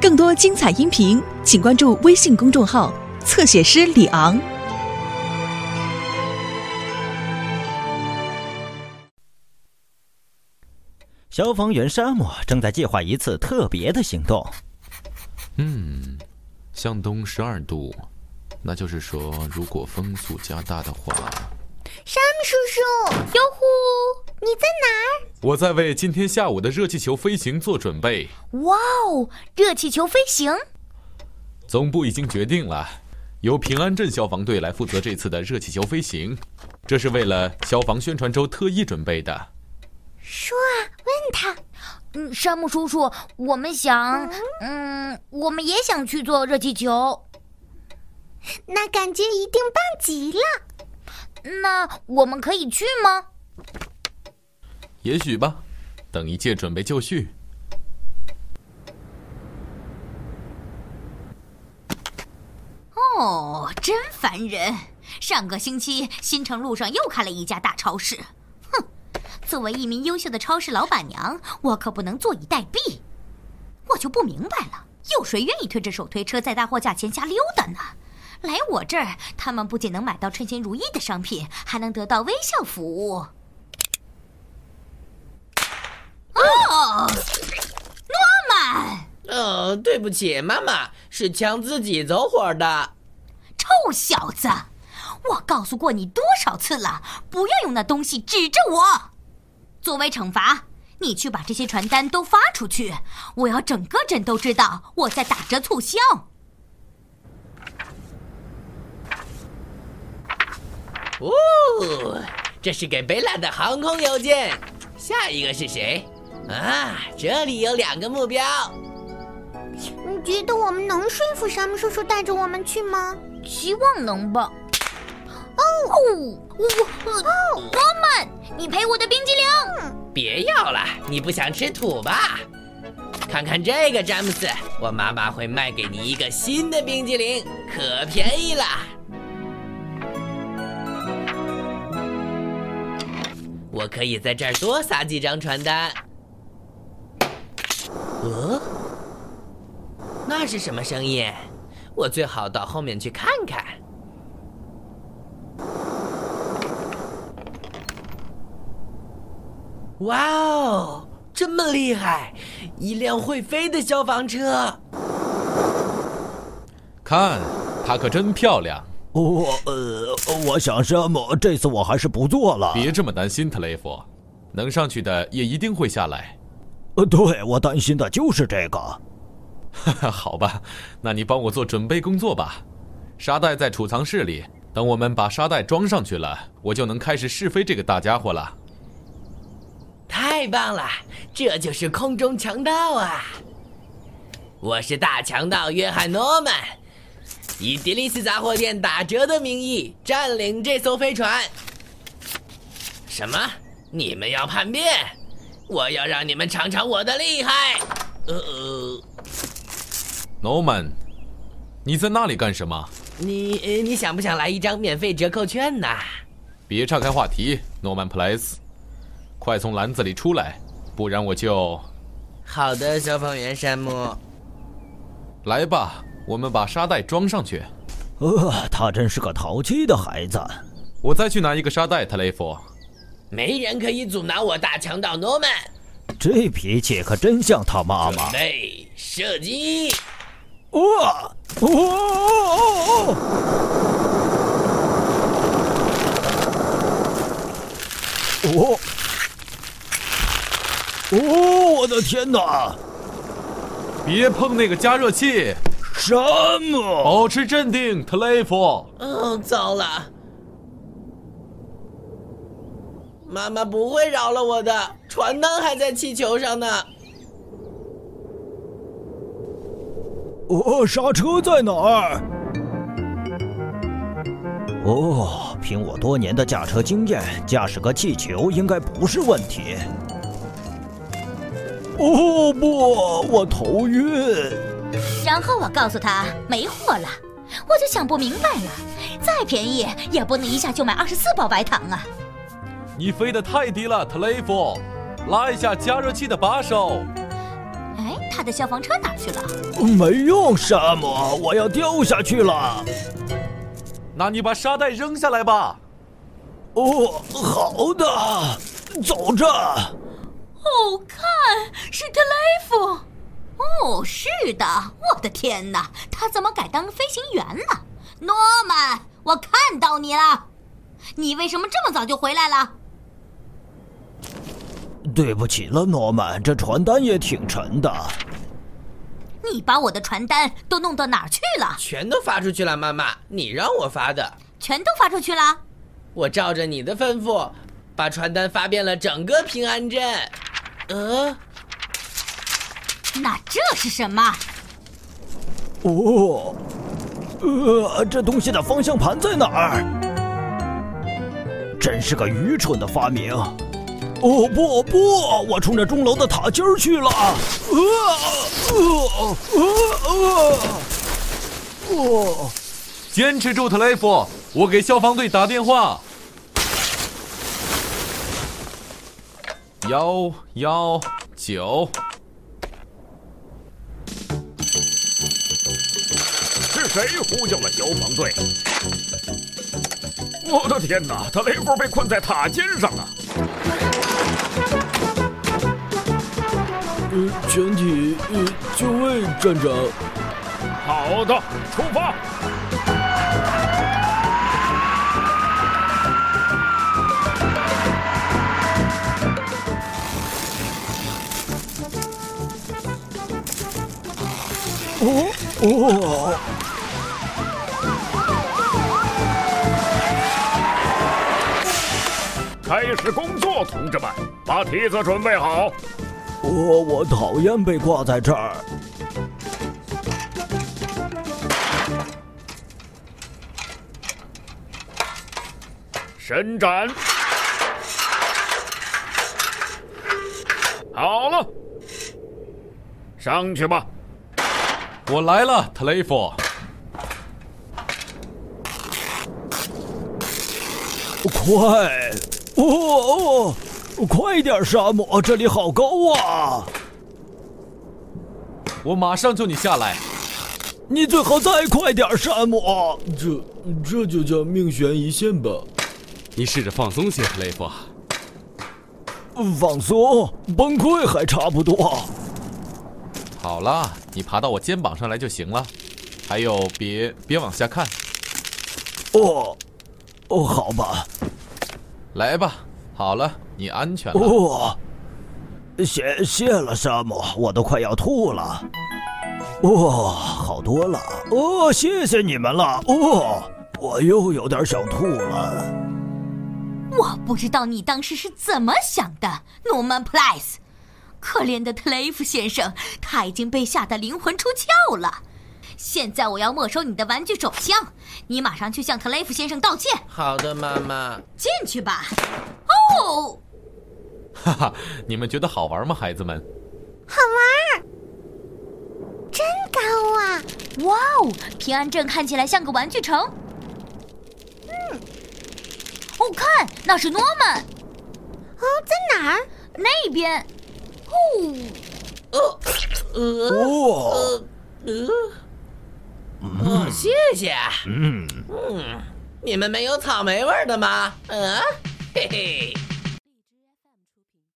更多精彩音频，请关注微信公众号“侧写师李昂”。消防员沙漠正在计划一次特别的行动。嗯，向东十二度，那就是说，如果风速加大的话，山姆叔叔，哟呼，你在哪儿？我在为今天下午的热气球飞行做准备。哇哦，热气球飞行！总部已经决定了，由平安镇消防队来负责这次的热气球飞行，这是为了消防宣传周特意准备的。说啊，问他。嗯，山姆叔叔，我们想，嗯，我们也想去做热气球。那感觉一定棒极了。那我们可以去吗？也许吧，等一切准备就绪。哦，真烦人！上个星期新城路上又开了一家大超市。哼作为一名优秀的超市老板娘，我可不能坐以待毙。我就不明白了，有谁愿意推着手推车在大货架前瞎溜达呢？来我这儿，他们不仅能买到称心如意的商品，还能得到微笑服务。哦，诺曼！哦，对不起，妈妈，是枪自己走火的。臭小子，我告诉过你多少次了，不要用那东西指着我。作为惩罚，你去把这些传单都发出去，我要整个镇都知道我在打折促销。哦，这是给贝拉的航空邮件。下一个是谁？啊，这里有两个目标。你觉得我们能说服山姆叔叔带着我们去吗？希望能吧。哦，哦哦，诺曼，你赔我的冰激凌。别要了，你不想吃土吧？看看这个，詹姆斯，我妈妈会卖给你一个新的冰激凌，可便宜了。我可以在这儿多撒几张传单。呃，那是什么声音？我最好到后面去看看。哇哦，这么厉害！一辆会飞的消防车。看，它可真漂亮。我呃，我想什么？这次我还是不做了。别这么担心，特雷弗，能上去的也一定会下来。呃，对我担心的就是这个。哈哈，好吧，那你帮我做准备工作吧。沙袋在储藏室里，等我们把沙袋装上去了，我就能开始试飞这个大家伙了。太棒了，这就是空中强盗啊！我是大强盗约翰诺曼，以迪利斯杂货店打折的名义占领这艘飞船。什么？你们要叛变？我要让你们尝尝我的厉害！呃，呃曼，你在那里干什么？你你想不想来一张免费折扣券呢？别岔开话题，诺曼普莱斯。快从篮子里出来，不然我就……好的，消防员山姆。来吧，我们把沙袋装上去。呃，他真是个淘气的孩子。我再去拿一个沙袋，特雷弗。没人可以阻挠我大强盗诺曼。这脾气可真像他妈妈。准备射击！哇！哇！哦！哦，我的天哪！别碰那个加热器！什么？保持镇定，特雷弗。哦，糟了！妈妈不会饶了我的，传单还在气球上呢。哦，刹车在哪儿？哦，凭我多年的驾车经验，驾驶个气球应该不是问题。哦不，我头晕。然后我告诉他没货了，我就想不明白了，再便宜也不能一下就买二十四包白糖啊！你飞得太低了，特雷弗，拉一下加热器的把手。哎，他的消防车哪儿去了？没用，沙姆，我要掉下去了。那你把沙袋扔下来吧。哦，好的，走着。哦，看，是特雷弗。哦，是的，我的天哪，他怎么改当飞行员了？诺曼，我看到你了，你为什么这么早就回来了？对不起了，诺曼，这传单也挺沉的。你把我的传单都弄到哪儿去了？全都发出去了，妈妈，你让我发的。全都发出去了？我照着你的吩咐，把传单发遍了整个平安镇。呃，那这是什么？哦，呃，这东西的方向盘在哪儿？真是个愚蠢的发明。哦不不，我冲着钟楼的塔尖儿去了！啊啊啊啊！哦，坚持住，特雷弗，我给消防队打电话。幺幺九，是谁呼叫了消防队？我的天哪！特雷弗被困在塔尖上了。呃，全体呃就位，站长。好的，出发。哦哦，开始工作，同志们，把梯子准备好。我我讨厌被挂在这儿。伸展。好了，上去吧。我来了，特雷弗。快！哦哦，快点，沙漠，这里好高啊！我马上救你下来。你最好再快点，山姆。这这就叫命悬一线吧。你试着放松些，特雷夫。放松，崩溃还差不多。好了，你爬到我肩膀上来就行了。还有，别别往下看。哦，哦，好吧。来吧，好了，你安全了。哦，谢谢了，沙姆，我都快要吐了。哦，好多了。哦，谢谢你们了。哦，我又有点想吐了。我不知道你当时是怎么想的，诺曼·普莱斯。可怜的特雷弗先生，他已经被吓得灵魂出窍了。现在我要没收你的玩具手枪，你马上去向特雷弗先生道歉。好的，妈妈。进去吧。哦，哈哈，你们觉得好玩吗，孩子们？好玩，真高啊！哇哦，平安镇看起来像个玩具城。嗯，哦，看，那是诺曼。哦，在哪儿？那边。哦，呃，哦，呃，哦，谢谢。嗯嗯，你们没有草莓味的吗？嗯，嘿 Hey!